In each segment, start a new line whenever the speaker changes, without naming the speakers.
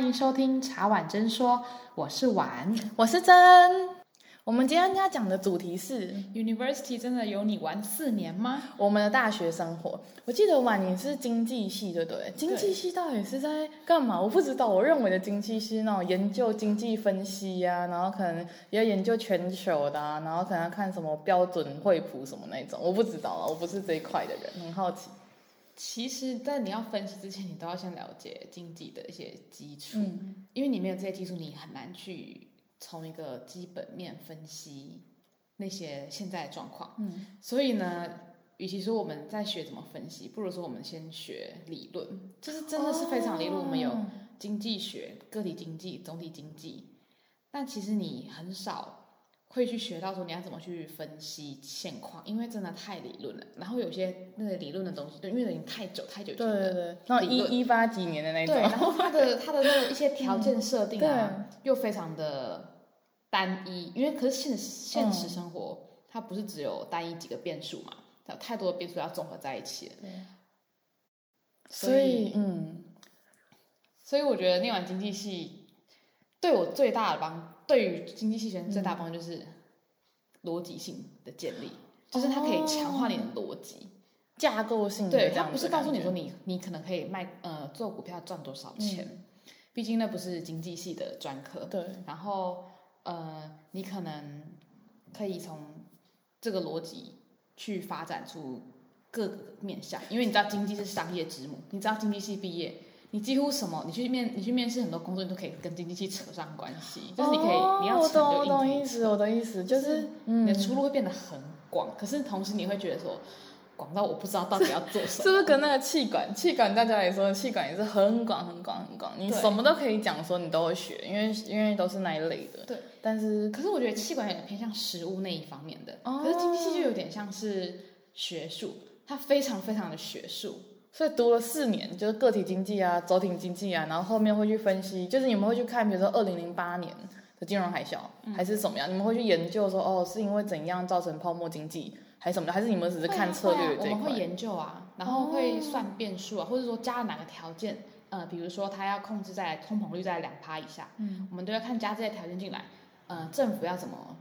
欢迎收听茶碗真说，我是碗，
我是真。我们今天要讲的主题是
：University 真的有你玩四年吗？
我们的大学生活。我记得碗你是经济系，对不对？经济系到底是在干嘛？我不知道。我认为的经济系那种研究经济分析呀、啊，然后可能也要研究全球的、啊，然后可能要看什么标准惠普什么那种。我不知道啊，我不是这一块的人，很好奇。
其实，在你要分析之前，你都要先了解经济的一些基础，嗯、因为你没有这些基础，你很难去。从一个基本面分析那些现在的状况，嗯，所以呢，与其说我们在学怎么分析，不如说我们先学理论，就是真的是非常理论。哦、我们有经济学、个体经济、总体经济，但其实你很少会去学到说你要怎么去分析现况，因为真的太理论了。然后有些那个理论的东西，对，因为已经太久太久，对对对，
那一一八几年的那种，
对，然后它的它的那个一些 条件设定啊，嗯、又非常的。单一，因为可是现实现实生活，嗯、它不是只有单一几个变数嘛，它有太多的变数要综合在一起。对。所以，所以嗯，所以我觉得念完经济系，对我最大的帮，对于经济系学生最大的帮助就是逻辑性的建立，嗯、就是它可以强化你的逻辑、哦、
架构性的。
对，它不是告诉你说你你可能可以卖呃做股票赚多少钱，嗯、毕竟那不是经济系的专科。对，然后。呃，你可能可以从这个逻辑去发展出各个面向，因为你知道经济是商业之母，你知道经济系毕业，你几乎什么，你去面你去面试很多工作，你都可以跟经济系扯上关系，就是你可以、哦、你要成就
我懂意思，我的意思就是
你的出路会变得很广，嗯、可是同时你会觉得说。广到我不知道到底要做什么，
是不是跟那个气管？气管大家也说，气管也是很广、很广、很广，你什么都可以讲，说你都会学，因为因为都是那一类的。
对，
但是
可是我觉得气管有点偏向食物那一方面的，哦、可是经济系就有点像是学术，它非常非常的学术，
所以读了四年就是个体经济啊、走体经济啊，然后后面会去分析，就是你们会去看，比如说二零零八年的金融海啸、嗯、还是怎么样，你们会去研究说，哦，是因为怎样造成泡沫经济？还是什么的？还是你们只是看策略这一块？
我们会研究啊，然后会算变数啊，或者说加了哪个条件？呃，比如说它要控制在通膨率在两趴以下，嗯，我们都要看加这些条件进来。呃，政府要怎么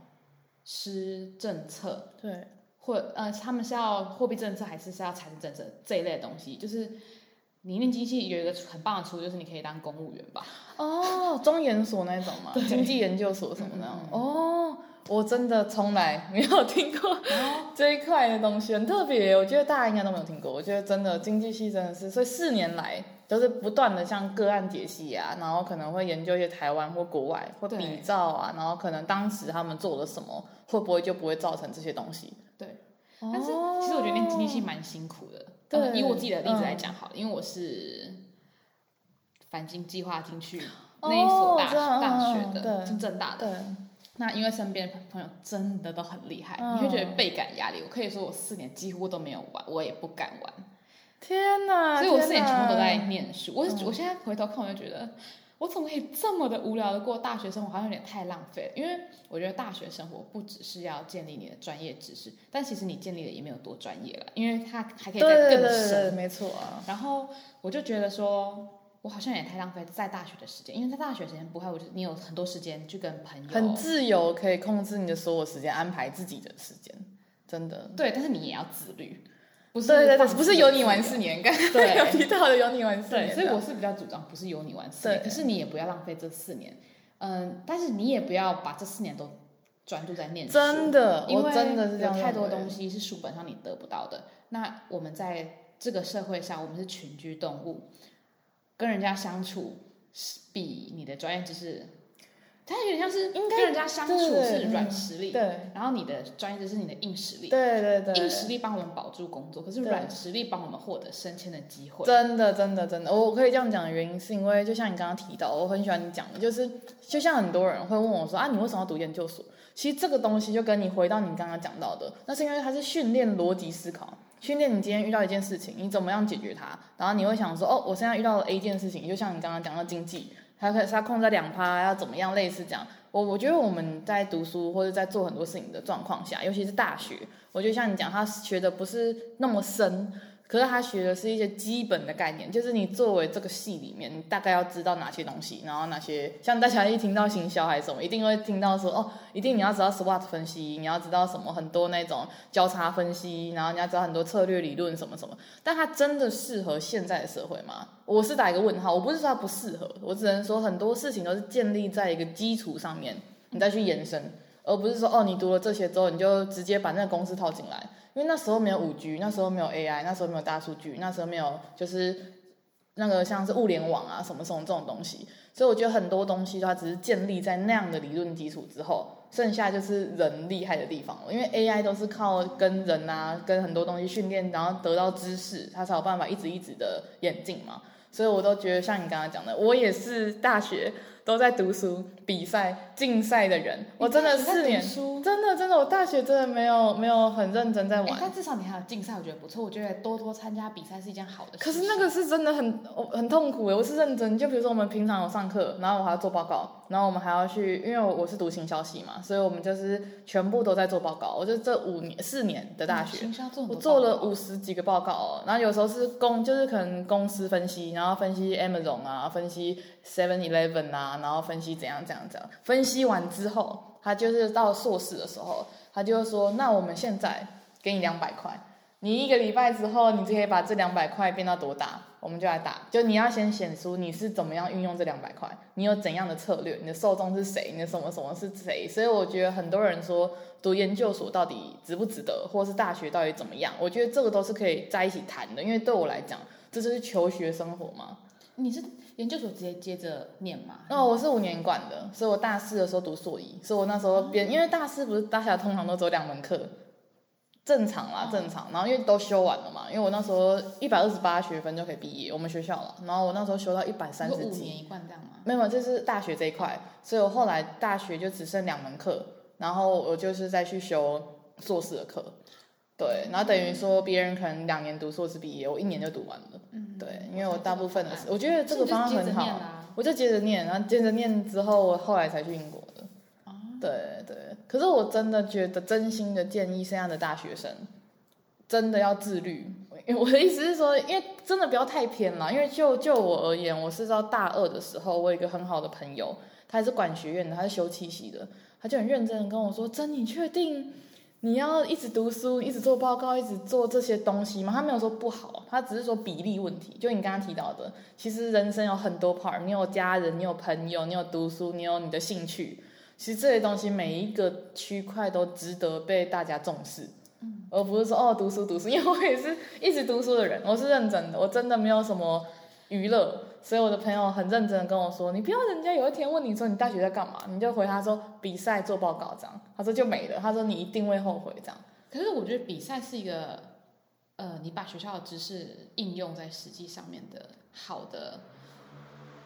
施政策？对，或呃，他们是要货币政策还是是要财政政策这一类的东西？就是你念经济有一个很棒的出路，就是你可以当公务员吧？
哦，中研所那种嘛，对经济研究所什么的。嗯、哦。我真的从来没有听过 这一块的东西，很特别。我觉得大家应该都没有听过。我觉得真的经济系真的是，所以四年来都是不断的像个案解析啊，然后可能会研究一些台湾或国外，或比照啊，然后可能当时他们做了什么，会不会就不会造成这些东西。
对。但是其实我觉得念经济系蛮辛苦的。对。以我自己的例子来讲好了，因为我是繁星计划进去那一所大大学的，是正大的。那因为身边的朋友真的都很厉害，嗯、你会觉得倍感压力。我可以说我四年几乎都没有玩，我也不敢玩。
天哪！
所以我四年全部都在念书。我、嗯、我现在回头看，我就觉得我怎么可以这么的无聊的过大学生活，好像有点太浪费了。因为我觉得大学生活不只是要建立你的专业知识，但其实你建立的也没有多专业了，因为它还可以再更深。对对对对，没错啊。然后我就觉得说。我好像也太浪费在大学的时间，因为在大学时间不会，我就你有很多时间去跟朋友
很自由，可以控制你的所有时间，安排自己的时间，真的。
对，但是你也要自律，不是
对对对，不是由 你玩四年，刚刚有提到的由你玩四年，
所以我是比较主张不是由你玩四年，可是你也不要浪费这四年，嗯，但是你也不要把这四年都专注在念书，
真的，因为真的是
有太多东西是书本上你得不到的。那我们在这个社会上，我们是群居动物。跟人家相处是比你的专业知识，它有点像是跟人家相处是软实力，对，然后你的专业是你的硬实力，
对对对，
硬实力帮我们保住工作，可是软实力帮我们获得升迁的机会。
真的真的真的，我可以这样讲的原因是因为，就像你刚刚提到，我很喜欢你讲的，就是就像很多人会问我说啊，你为什么要读研究所？其实这个东西就跟你回到你刚刚讲到的，那是因为它是训练逻辑思考。训练你今天遇到一件事情，你怎么样解决它？然后你会想说，哦，我现在遇到了 A 件事情，就像你刚刚讲到经济，他可以他控在两趴，要怎么样？类似这样。我我觉得我们在读书或者在做很多事情的状况下，尤其是大学，我觉得像你讲，他学的不是那么深，可是他学的是一些基本的概念，就是你作为这个系里面，你大概要知道哪些东西，然后哪些像大家一听到行销还是什么，一定会听到说哦，一定你要知道 SWOT 分析，你要知道什么很多那种交叉分析，然后你要知道很多策略理论什么什么。但它真的适合现在的社会吗？我是打一个问号，我不是说它不适合，我只能说很多事情都是建立在一个基础上面，你再去延伸，而不是说哦，你读了这些之后，你就直接把那个公式套进来。因为那时候没有五 G，那时候没有 AI，那时候没有大数据，那时候没有就是那个像是物联网啊什么什么这种东西，所以我觉得很多东西它只是建立在那样的理论基础之后，剩下就是人厉害的地方了。因为 AI 都是靠跟人啊，跟很多东西训练，然后得到知识，它才有办法一直一直的演进嘛。所以我都觉得像你刚刚讲的，我也是大学。都在读书、比赛、竞赛的人，我真的四年，真的真的，我大学真的没有没有很认真在玩。
但至少你还有竞赛，我觉得不错。我觉得多多参加比赛是一件好的事。
可是那个是真的很很痛苦诶，我是认真。就比如说我们平常有上课，然后我还要做报告，然后我们还要去，因为我是读行销系嘛，所以我们就是全部都在做报告。我就这五年四年的大学，我做了五十几个报告，然后有时候是公，就是可能公司分析，然后分析 Amazon 啊，分析 Seven Eleven 啊。然后分析怎样怎样怎样，分析完之后，他就是到硕士的时候，他就说：“那我们现在给你两百块，你一个礼拜之后，你就可以把这两百块变到多大？我们就来打。就你要先显出你是怎么样运用这两百块，你有怎样的策略，你的受众是谁，你的什么什么是谁？所以我觉得很多人说读研究所到底值不值得，或是大学到底怎么样？我觉得这个都是可以在一起谈的，因为对我来讲，这就是求学生活嘛。
你是？研究所直接接着念嘛？
哦，我是五年管的，所以我大四的时候读硕一，所以我那时候边，因为大四不是大家通常都只有两门课，正常啦，正常。然后因为都修完了嘛，因为我那时候一百二十八学分就可以毕业，我们学校了。然后我那时候修到一百三十几。
五年一贯这样吗？
没有，就是大学这一块，所以我后来大学就只剩两门课，然后我就是再去修硕士的课。对，然后等于说别人可能两年读硕士毕业，我一年就读完了。嗯，对，因为我大部分的时，我觉得这个方案很好，我就接着念，然后接着念之后，我后来才去英国的。哦，对对，可是我真的觉得，真心的建议现在的大学生，真的要自律。我的意思是说，因为真的不要太偏了。因为就就我而言，我是到大二的时候，我有一个很好的朋友，他是管学院的，他是修七系的，他就很认真的跟我说：“真，你确定？”你要一直读书，一直做报告，一直做这些东西吗？他没有说不好，他只是说比例问题。就你刚刚提到的，其实人生有很多 part，你有家人，你有朋友，你有读书，你有你的兴趣。其实这些东西每一个区块都值得被大家重视，嗯，而不是说哦读书读书，因为我也是一直读书的人，我是认真的，我真的没有什么娱乐。所以我的朋友很认真的跟我说：“你不要人家有一天问你说你大学在干嘛，你就回他说比赛做报告这样。”他说就没了。他说你一定会后悔这样。
可是我觉得比赛是一个，呃，你把学校的知识应用在实际上面的好的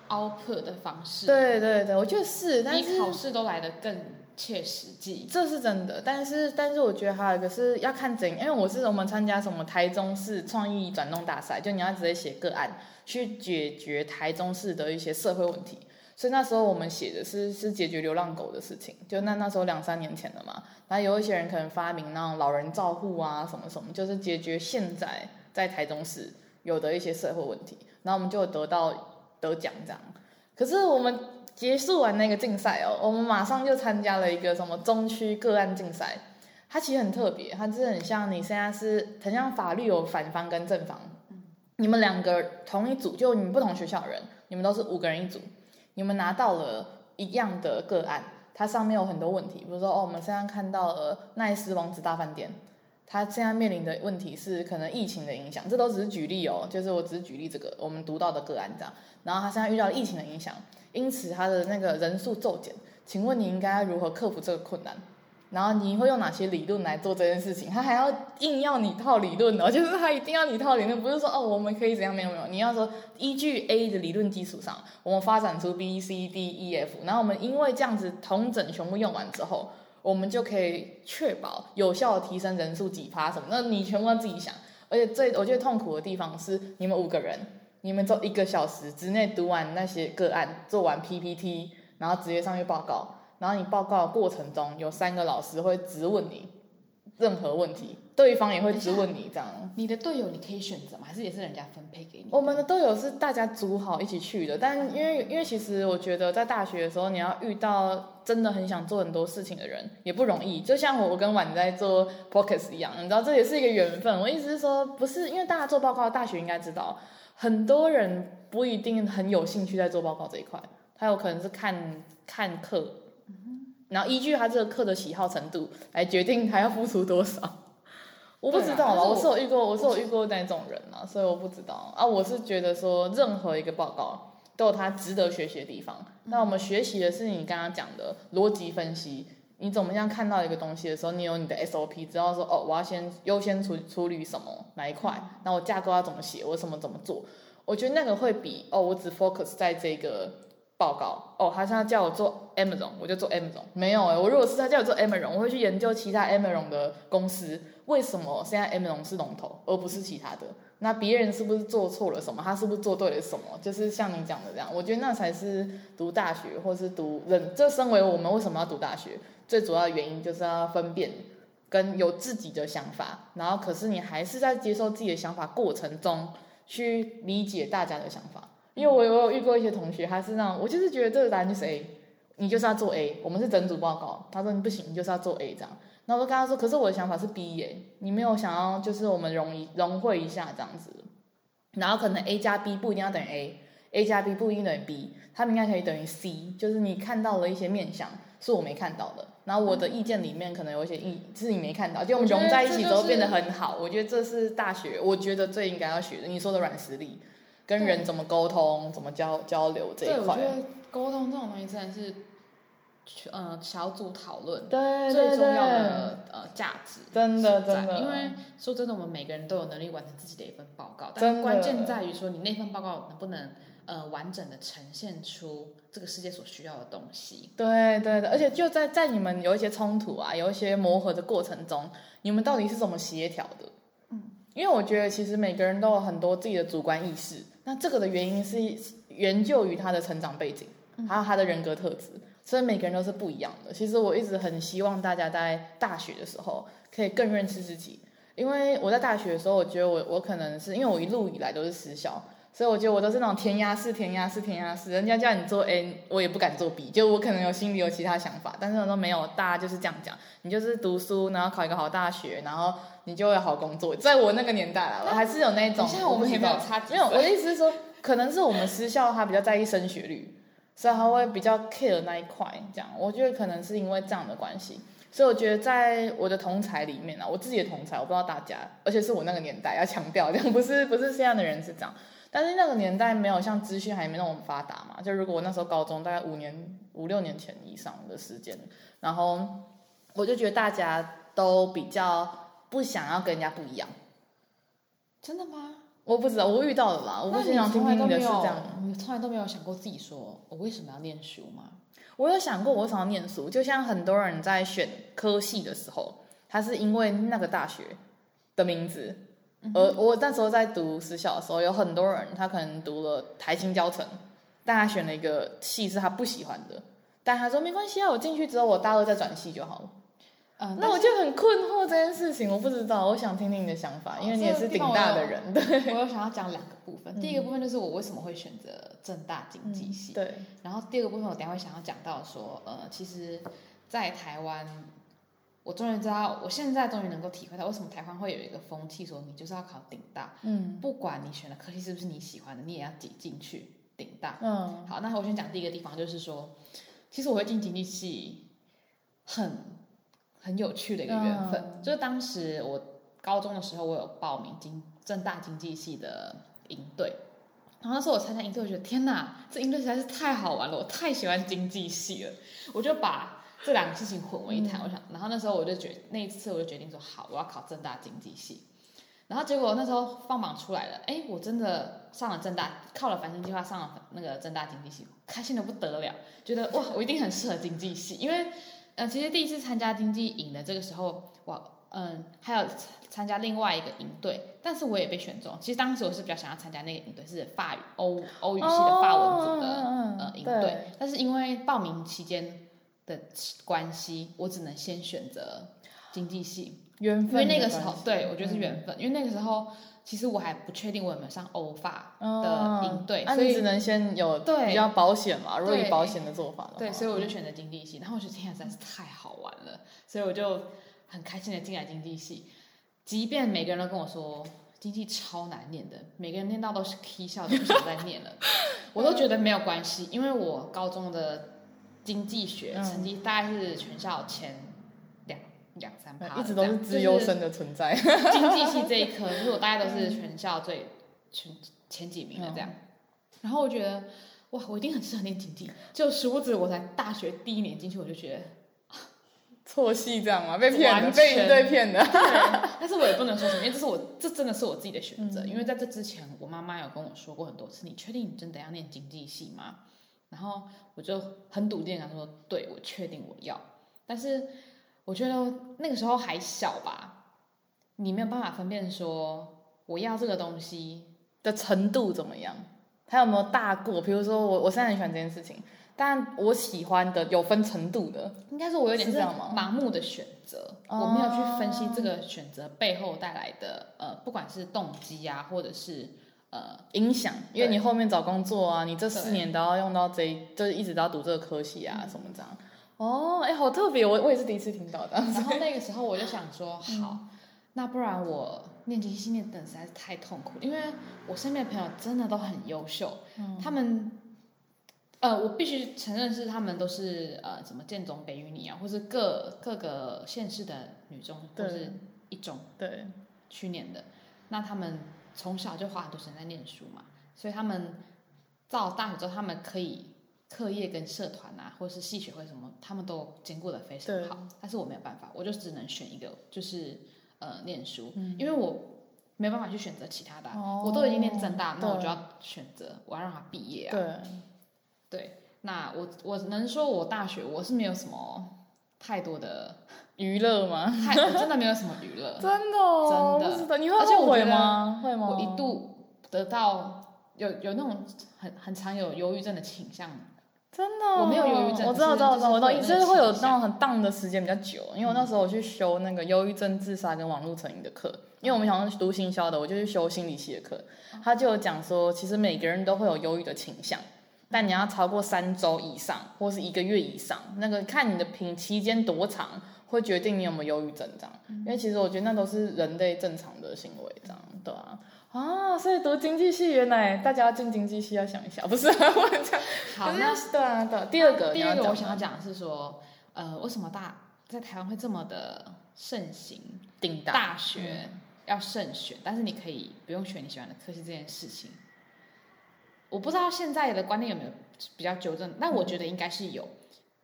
output 的方式。
对对对，我觉得是，但是
比考试都来得更切实际。
这是真的，但是但是我觉得还有一个是要看怎样，因为我是我们参加什么台中市创意转动大赛，就你要直接写个案。去解决台中市的一些社会问题，所以那时候我们写的是是解决流浪狗的事情，就那那时候两三年前了嘛。然后有一些人可能发明那种老人照护啊什么什么，就是解决现在在台中市有的一些社会问题。然后我们就得到得奖这样。可是我们结束完那个竞赛哦，我们马上就参加了一个什么中区个案竞赛，它其实很特别，它就是很像你现在是很像法律有反方跟正方。你们两个同一组，就你们不同学校的人，你们都是五个人一组，你们拿到了一样的个案，它上面有很多问题，比如说哦，我们现在看到了奈斯王子大饭店，它现在面临的问题是可能疫情的影响，这都只是举例哦，就是我只是举例这个我们读到的个案这样，然后他现在遇到疫情的影响，因此他的那个人数骤减，请问你应该如何克服这个困难？然后你会用哪些理论来做这件事情？他还要硬要你套理论哦，就是他一定要你套理论，不是说哦我们可以怎样没有没有，你要说依据 A 的理论基础上，我们发展出 B C D E F，然后我们因为这样子同整全部用完之后，我们就可以确保有效的提升人数几趴什么？那你全部要自己想，而且最我觉得痛苦的地方是你们五个人，你们做一个小时之内读完那些个案，做完 P P T，然后直接上去报告。然后你报告的过程中，有三个老师会质问你任何问题，对方也会质问你这样。
你的队友你可以选择吗？还是也是人家分配给你？
我们的队友是大家组好一起去的，但因为因为其实我觉得在大学的时候，你要遇到真的很想做很多事情的人也不容易。就像我跟婉在做 podcast 一样，你知道这也是一个缘分。我意思是说，不是因为大家做报告，大学应该知道，很多人不一定很有兴趣在做报告这一块，他有可能是看看课。然后依据他这个课的喜好程度来决定他要付出多少，我不知道啦，我是有遇过，我是有遇过那种人啊，所以我不知道啊。我是觉得说，任何一个报告都有它值得学习的地方。那我们学习的是你刚刚讲的逻辑分析，你怎么样看到一个东西的时候，你有你的 SOP，知道说哦，我要先优先处处理什么哪一块，那我架构要怎么写，我什么怎么做，我觉得那个会比哦，我只 focus 在这个。报告哦，他现在叫我做 Amazon，我就做 Amazon。没有哎，我如果是他叫我做 Amazon，我会去研究其他 Amazon 的公司，为什么现在 Amazon 是龙头，而不是其他的？那别人是不是做错了什么？他是不是做对了什么？就是像你讲的这样，我觉得那才是读大学，或是读人。这身为我们为什么要读大学？最主要的原因就是要分辨跟有自己的想法，然后可是你还是在接受自己的想法过程中去理解大家的想法。因为我有我有遇过一些同学，他是那种，我就是觉得这个答案就是 A，你就是要做 A，我们是整组报告，他说你不行，你就是要做 A 这样，那我就跟他说，可是我的想法是 B 耶，你没有想要就是我们融一融汇一下这样子，然后可能 A 加 B 不一定要等于 A，A 加 B 不一定等于 B，他们应该可以等于 C，就是你看到了一些面相是我没看到的，然后我的意见里面可能有一些意是你没看到，就我们融在一起之后变得很好，我觉得这是大学我觉得最应该要学的，你说的软实力。跟人怎么沟通，怎么交交流这一块。对，我觉得
沟通这种东西真的是，呃，小组讨论
对
最重要的呃价值。
真的真的。
因为说真的，我们每个人都有能力完成自己的一份报告，但关键在于说你那份报告能不能呃完整的呈现出这个世界所需要的东西。
对对对，而且就在在你们有一些冲突啊，有一些磨合的过程中，你们到底是怎么协调的？嗯，因为我觉得其实每个人都有很多自己的主观意识。那这个的原因是源就于他的成长背景，还有他的人格特质，所以每个人都是不一样的。其实我一直很希望大家在大学的时候可以更认识自己，因为我在大学的时候，我觉得我我可能是因为我一路以来都是私校，所以我觉得我都是那种填鸭式、填鸭式、填鸭式，人家叫你做 A，我也不敢做 B，就我可能有心里有其他想法，但是我都没有，大家就是这样讲，你就是读书，然后考一个好大学，然后。你就会有好工作，在我那个年代啦，我还是有那种。
现在我们也没有差
没有，我的意思是说，可能是我们私校他比较在意升学率，所以他会比较 care 那一块。这样，我觉得可能是因为这样的关系，所以我觉得在我的同才里面啊，我自己的同才，我不知道大家，而且是我那个年代要强调，这样不是不是现在的人是这样，但是那个年代没有像资讯还没那么发达嘛，就如果我那时候高中大概五年五六年前以上的时间，然后我就觉得大家都比较。不想要跟人家不一样，
真的吗？
我不知道，我遇到了啦。我不想听听的是这样，
你从来都没有想过自己说我为什么要念书吗？
我有想过我为什么要念书，就像很多人在选科系的时候，他是因为那个大学的名字。我那时候在读私校的时候，有很多人他可能读了台清教程，但他选了一个系是他不喜欢的，但他说没关系啊，我进去之后我大二再转系就好了。
嗯，
那我就很困惑这件事情，我不知道，我想听听你的想法，因为你也是顶大的人。
哦、对，我有想要讲两个部分，嗯、第一个部分就是我为什么会选择正大经济系，
嗯，对。
然后第二个部分我等下会想要讲到说，呃，其实，在台湾，我终于知道，我现在终于能够体会到为什么台湾会有一个风气，说你就是要考顶大，嗯，不管你选的科系是不是你喜欢的，你也要挤进去顶大。嗯，好，那我先讲第一个地方，就是说，其实我会进经济系，很。很有趣的一个缘分，嗯、就是当时我高中的时候，我有报名经正大经济系的营队，然后那时候我参加营队，我觉得天哪，这营队实在是太好玩了，我太喜欢经济系了，我就把这两个事情混为一谈，嗯、我想，然后那时候我就决那一次我就决定说好，我要考正大经济系，然后结果那时候放榜出来了，哎，我真的上了正大，靠了繁星计划上了那个正大经济系，开心的不得了，觉得哇，我一定很适合经济系，因为。呃，其实第一次参加经济营的这个时候，我嗯还有参加另外一个营队，但是我也被选中。其实当时我是比较想要参加那个营队，是法语欧欧语系的法文组的、哦、呃营队，但是因为报名期间的关系，我只能先选择经济系，
缘分。
因为那个时候，对我觉得是缘分，嗯、因为那个时候其实我还不确定我有没有上欧法的营队，
那、嗯、你只能先有比较保险嘛，如果以保险的做法的，
对，所以我就选择经济系。然后我觉得天啊，实在是太好玩了，所以我就很开心的进来经济系，即便每个人都跟我说。经济超难念的，每个人念到都是 K 笑，都不想再念了。我都觉得没有关系，因为我高中的经济学成绩大概是全校前两两三趴，
一直都是资优生的存在。
经济系这一科，就是我大概都是全校最前前几名的这样。然后我觉得，哇，我一定很适合念经济。就殊不知，我才大学第一年进去，我就觉得。
错戏这样吗？被骗的，被一对骗的。
但是我也不能说什么，因为这是我，这真的是我自己的选择。嗯、因为在这之前，我妈妈有跟我说过很多次：“你确定你真的要念经济系吗？”然后我就很笃定的说：“对，我确定我要。”但是我觉得那个时候还小吧，你没有办法分辨说我要这个东西
的程度怎么样，它有没有大过。比如说我，我现在很喜欢这件事情。但我喜欢的有分程度的，
应该说我有点是盲目的选择，我没有去分析这个选择背后带来的呃，不管是动机啊，或者是呃
影响，因为你后面找工作啊，你这四年都要用到这，就是一直都要读这个科系啊，什么这样。哦，哎，好特别，我我也是第一次听到的。
然后那个时候我就想说，好，那不然我念经济系念等实在是太痛苦，因为我身边的朋友真的都很优秀，他们。呃，我必须承认是他们都是呃，什么建中、北一女啊，或是各各个县市的女中，都是一中
对
去年的。那他们从小就花很多时间在念书嘛，所以他们到大学之后，他们可以课业跟社团啊，或是系学会什么，他们都兼顾的非常好。但是我没有办法，我就只能选一个，就是呃念书，嗯、因为我没办法去选择其他的、我都已经念正大，那我就要选择我要让他毕业啊。
对。
对，那我我能说，我大学我是没有什么太多的
娱乐吗？
太真的没有什么娱乐，
真的、哦、真的，是的。你会后悔吗？会吗？
我一度得到有有那种很很常有忧郁症的倾向，
真的、哦。
我没有忧郁症，
我知道，知道，知道，我懂。就是会有那种很荡的时间比较久，因为我那时候我去修那个忧郁症、自杀跟网络成瘾的课，因为我们想要读行销的，我就去修心理系的课，他就有讲说，其实每个人都会有忧郁的倾向。但你要超过三周以上，或是一个月以上，那个看你的评期间多长，会决定你有没有忧郁症这样。因为其实我觉得那都是人类正常的行为这样，对啊。啊，所以读经济系，原来大家要进经济系要想一下，不是、啊？我讲
好，那
对啊，对。第二个，
第二个我想要讲的是说，呃，为什么大在台湾会这么的盛行？
顶
大学要慎选，但是你可以不用选你喜欢的科系这件事情。我不知道现在的观念有没有比较纠正，但我觉得应该是有。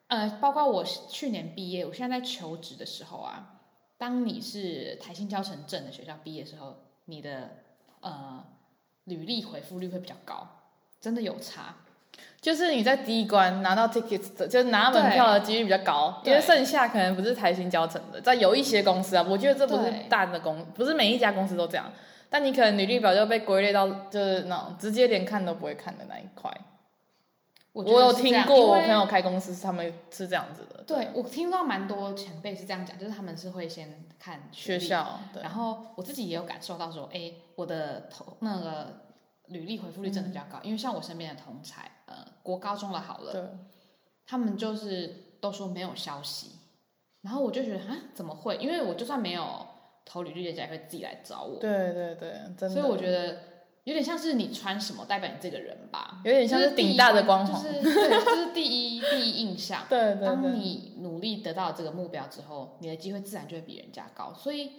呃，包括我去年毕业，我现在在求职的时候啊，当你是台新教成正的学校毕业的时候，你的呃履历回复率会比较高，真的有差。
就是你在第一关拿到 tickets，就是拿门票的几率比较高，因为剩下可能不是台新交成的，在有一些公司啊，我觉得这不是大的公，不是每一家公司都这样。但你可能履历表就被归类到就是那种直接连看都不会看的那一块。我，我有听过我朋友开公司，他们是这样子的。
对，我听到蛮多前辈是这样讲，就是他们是会先看
学校，对，
然后我自己也有感受到说，哎，我的头那个履历回复率真的比较高，嗯、因为像我身边的同才，呃，国高中的好了，
对，
他们就是都说没有消息，然后我就觉得啊，怎么会？因为我就算没有。投履历的人也会自己来找我。
对对对，真的。
所以我觉得有点像是你穿什么代表你这个人吧，
有点像是顶大的光环，
就是对，就是第一第一印象。
对，对对。
当你努力得到这个目标之后，你的机会自然就会比人家高。所以，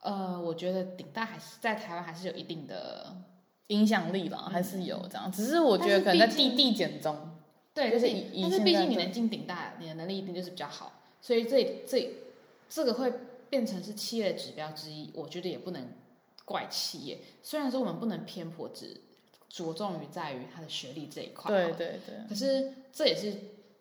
呃，我觉得顶大还是在台湾还是有一定的
影响力吧，还是有这样。只是我觉得可能在递递减中。
对，就是以但是毕竟你能进顶大，你的能力一定就是比较好。所以这这这个会。变成是企业的指标之一，我觉得也不能怪企业。虽然说我们不能偏颇，只着重于在于他的学历这一块。
对对对。
可是这也是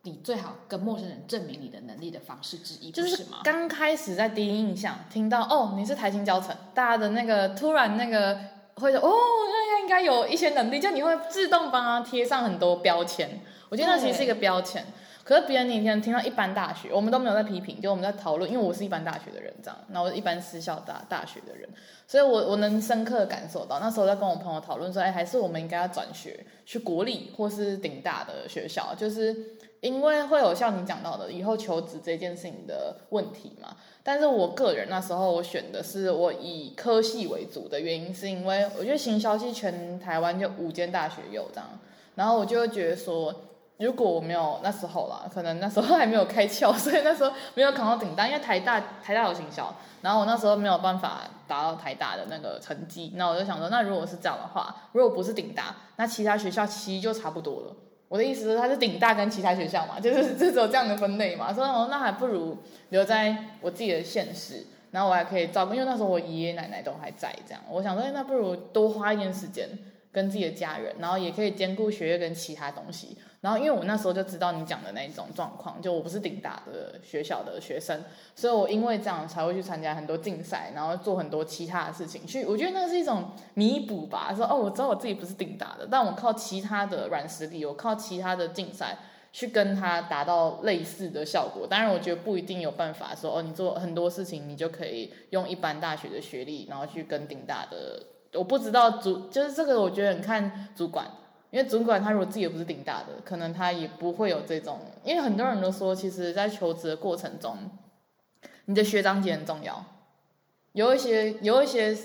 你最好跟陌生人证明你的能力的方式之一，
就是
吗？
刚开始在第一印象听到哦，你是台清交成，大家的那个突然那个会说哦，那应该有一些能力，就你会自动帮他贴上很多标签。我觉得那其实是一个标签。可是别人那天听到一般大学，我们都没有在批评，就我们在讨论，因为我是一般大学的人，这样，那我是一般私校大大学的人，所以我我能深刻感受到，那时候在跟我朋友讨论说，哎，还是我们应该要转学去国立或是顶大的学校，就是因为会有像你讲到的以后求职这件事情的问题嘛。但是我个人那时候我选的是我以科系为主的原因，是因为我觉得行销系全台湾就五间大学有这样，然后我就觉得说。如果我没有那时候啦，可能那时候还没有开窍，所以那时候没有考到顶大，因为台大台大有行销，然后我那时候没有办法达到台大的那个成绩，那我就想说，那如果是这样的话，如果不是顶大，那其他学校其实就差不多了。我的意思是，它是顶大跟其他学校嘛，就是就只有这样的分类嘛，所以我那还不如留在我自己的县市，然后我还可以照顾，因为那时候我爷爷奶奶都还在，这样，我想说，那不如多花一点时间跟自己的家人，然后也可以兼顾学业跟其他东西。然后，因为我那时候就知道你讲的那一种状况，就我不是顶大的学校的学生，所以我因为这样才会去参加很多竞赛，然后做很多其他的事情。去，我觉得那是一种弥补吧。说哦，我知道我自己不是顶大的，但我靠其他的软实力，我靠其他的竞赛去跟他达到类似的效果。当然，我觉得不一定有办法说哦，你做很多事情，你就可以用一般大学的学历，然后去跟顶大的。我不知道主就是这个，我觉得很看主管。因为主管他如果自己也不是顶大的，可能他也不会有这种。因为很多人都说，其实，在求职的过程中，你的学长姐很重要。有一些有一些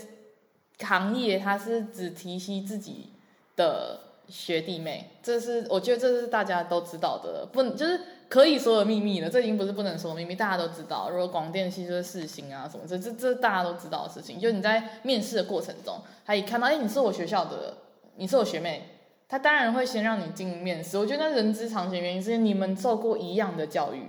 行业，他是只提携自己的学弟妹，这是我觉得这是大家都知道的，不就是可以说的秘密了。这已经不是不能说的秘密，大家都知道。如果广电系就是四星啊什么，这这这大家都知道的事情。就你在面试的过程中，他一看到，哎，你是我学校的，你是我学妹。他当然会先让你进面试，我觉得那人之常情，原因是你们受过一样的教育，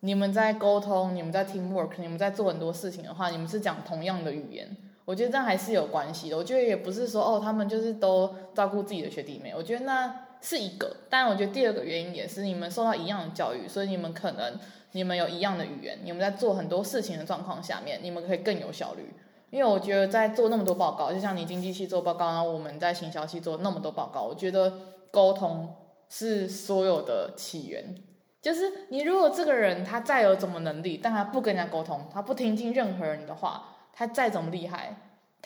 你们在沟通，你们在 teamwork，你们在做很多事情的话，你们是讲同样的语言，我觉得这样还是有关系的。我觉得也不是说哦，他们就是都照顾自己的学弟妹，我觉得那是一个。但我觉得第二个原因也是你们受到一样的教育，所以你们可能你们有一样的语言，你们在做很多事情的状况下面，你们可以更有效率。因为我觉得在做那么多报告，就像你经济系做报告，然后我们在行销系做那么多报告，我觉得沟通是所有的起源。就是你如果这个人他再有怎么能力，但他不跟人家沟通，他不听进任何人的话，他再怎么厉害，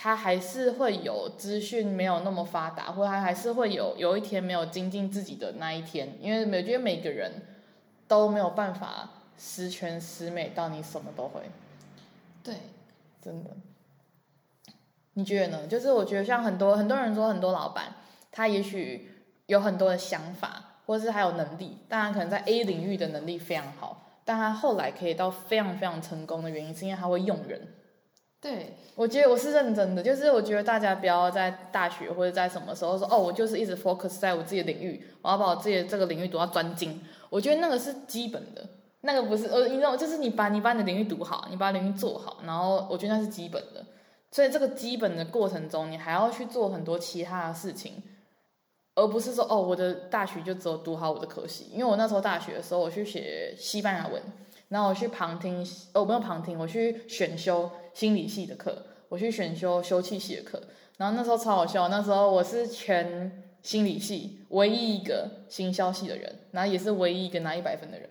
他还是会有资讯没有那么发达，或者他还是会有有一天没有精进自己的那一天。因为我觉得每个人都没有办法十全十美到你什么都会。
对，
真的。你觉得呢？就是我觉得像很多很多人说，很多老板他也许有很多的想法，或者是还有能力，当然可能在 A 领域的能力非常好，但他后来可以到非常非常成功的原因，是因为他会用人。
对，
我觉得我是认真的，就是我觉得大家不要在大学或者在什么时候说哦，我就是一直 focus 在我自己的领域，我要把我自己的这个领域读到专精。我觉得那个是基本的，那个不是呃，你知道，就是你把你把你的领域读好，你把领域做好，然后我觉得那是基本的。所以这个基本的过程中，你还要去做很多其他的事情，而不是说哦，我的大学就只有读好我的科系。因为我那时候大学的时候，我去学西班牙文，然后我去旁听，哦，没有旁听，我去选修心理系的课，我去选修修气系的课。然后那时候超好笑，那时候我是全心理系唯一一个行销系的人，然后也是唯一一个拿一百分的人。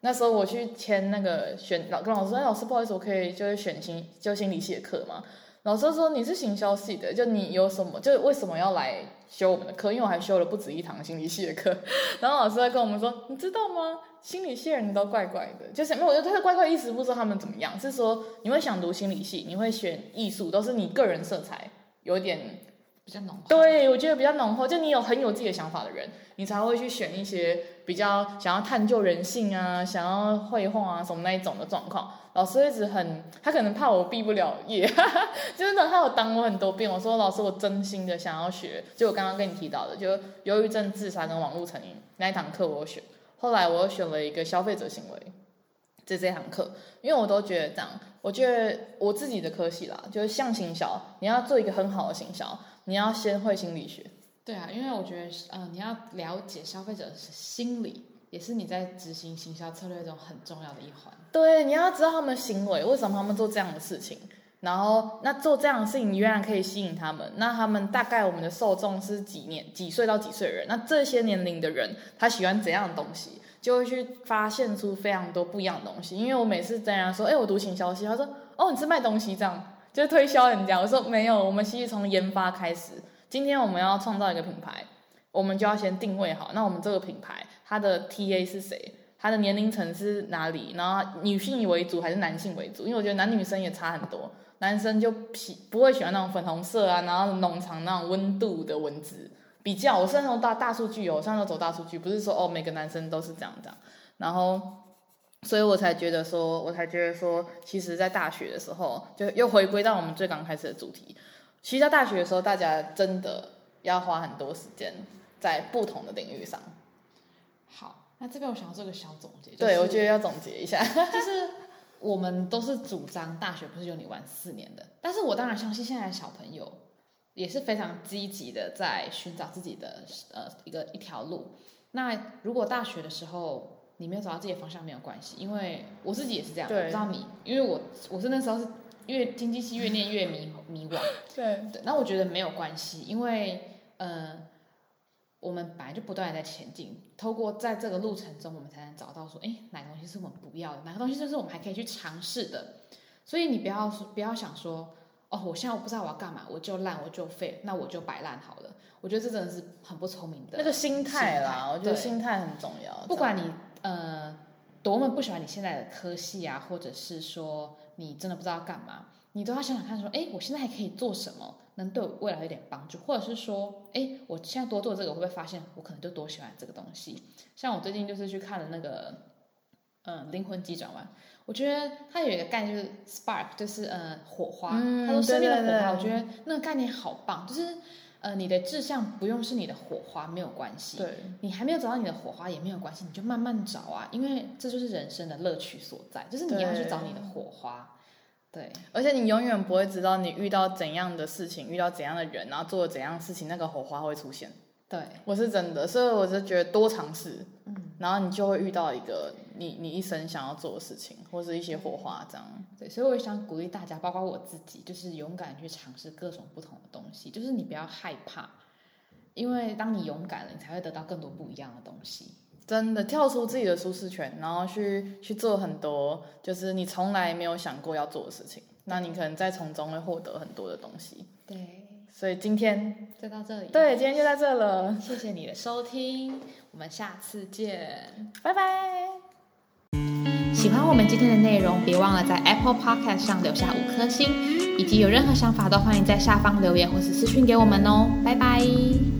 那时候我去签那个选老跟老师说，哎，老师不好意思，我可以就是选心就心理系的课吗？老师说，你是行销系的，就你有什么？就为什么要来修我们的课？因为我还修了不止一堂心理系的课。然后老师在跟我们说，你知道吗？心理系人都怪怪的，就是没有，我觉得他的怪怪意思不知道他们怎么样，是说你会想读心理系，你会选艺术，都是你个人色彩有点
比较浓厚。
对，我觉得比较浓厚，就你有很有自己的想法的人，你才会去选一些比较想要探究人性啊，想要绘画啊什么那一种的状况。老师一直很，他可能怕我毕不了业，哈哈，就是呢，他有挡我很多遍。我说老师，我真心的想要学，就我刚刚跟你提到的，就忧郁症、自杀跟网络成瘾那一堂课我选。后来我又选了一个消费者行为，这这堂课，因为我都觉得这样，我觉得我自己的科系啦，就是像行销，你要做一个很好的行销，你要先会心理学。
对啊，因为我觉得，呃，你要了解消费者的心理。也是你在执行行销策略中很重要的一环。
对，你要知道他们行为，为什么他们做这样的事情，然后那做这样的事情，你原来可以吸引他们。那他们大概我们的受众是几年几岁到几岁的人？那这些年龄的人，他喜欢怎样的东西？就会去发现出非常多不一样的东西。因为我每次跟人家说，哎，我读行消息，他说，哦，你是卖东西这样，就是推销人家。我说没有，我们其实从研发开始。今天我们要创造一个品牌，我们就要先定位好，那我们这个品牌它的 TA 是谁？他的年龄层是哪里？然后女性为主还是男性为主？因为我觉得男女生也差很多，男生就喜不会喜欢那种粉红色啊，然后农场那种温度的文字。比较，我是那种大大数据哦，我现在都走大数据，不是说哦每个男生都是这样这样。然后，所以我才觉得说，我才觉得说，其实在大学的时候，就又回归到我们最刚开始的主题。其实，在大学的时候，大家真的要花很多时间在不同的领域上。
好，那这边我想要做个小总结。就是、
对，我觉得要总结一下，
就是我们都是主张大学不是由你玩四年的，但是我当然相信现在的小朋友。也是非常积极的在寻找自己的呃一个一条路。那如果大学的时候你没有找到自己的方向没有关系，因为我自己也是这样，我不知道你，因为我我是那时候是越经济系越念越迷迷惘。
对
对，那我觉得没有关系，因为呃我们本来就不断的在前进，透过在这个路程中，我们才能找到说，哎，哪个东西是我们不要的，哪个东西就是我们还可以去尝试的。所以你不要不要想说。哦，我现在我不知道我要干嘛，我就烂，我就废，那我就摆烂好了。我觉得这真的是很不聪明的
那个心态啦。我觉得心态很重要。
不管你呃多么不喜欢你现在的科系啊，或者是说你真的不知道干嘛，你都要想想看，说，哎，我现在还可以做什么，能对我未来有点帮助，或者是说，哎，我现在多做这个，我会不会发现我可能就多喜欢这个东西？像我最近就是去看了那个，嗯，灵魂急转弯。我觉得它有一个概念，就是 spark，就是呃火花。他说生命的火花，我觉得那个概念好棒。就是呃你的志向不用是你的火花没有关系，
对，
你还没有找到你的火花也没有关系，你就慢慢找啊，因为这就是人生的乐趣所在，就是你要去找你的火花。对，
而且你永远不会知道你遇到怎样的事情，遇到怎样的人，然后做了怎样的事情，那个火花会出现。
对，
我是真的，所以我就觉得多尝试，嗯，然后你就会遇到一个你你一生想要做的事情，或是一些火花这样。
对，所以我也想鼓励大家，包括我自己，就是勇敢去尝试各种不同的东西，就是你不要害怕，因为当你勇敢了，你才会得到更多不一样的东西。
真的，跳出自己的舒适圈，然后去去做很多就是你从来没有想过要做的事情，那你可能在从中会获得很多的东西。
对。
所以今天
就到这里。
对，今天就到这了。
谢谢你的收听，我们下次见，
拜拜。
喜欢我们今天的内容，别忘了在 Apple Podcast 上留下五颗星，以及有任何想法都欢迎在下方留言或是私讯给我们哦。拜拜。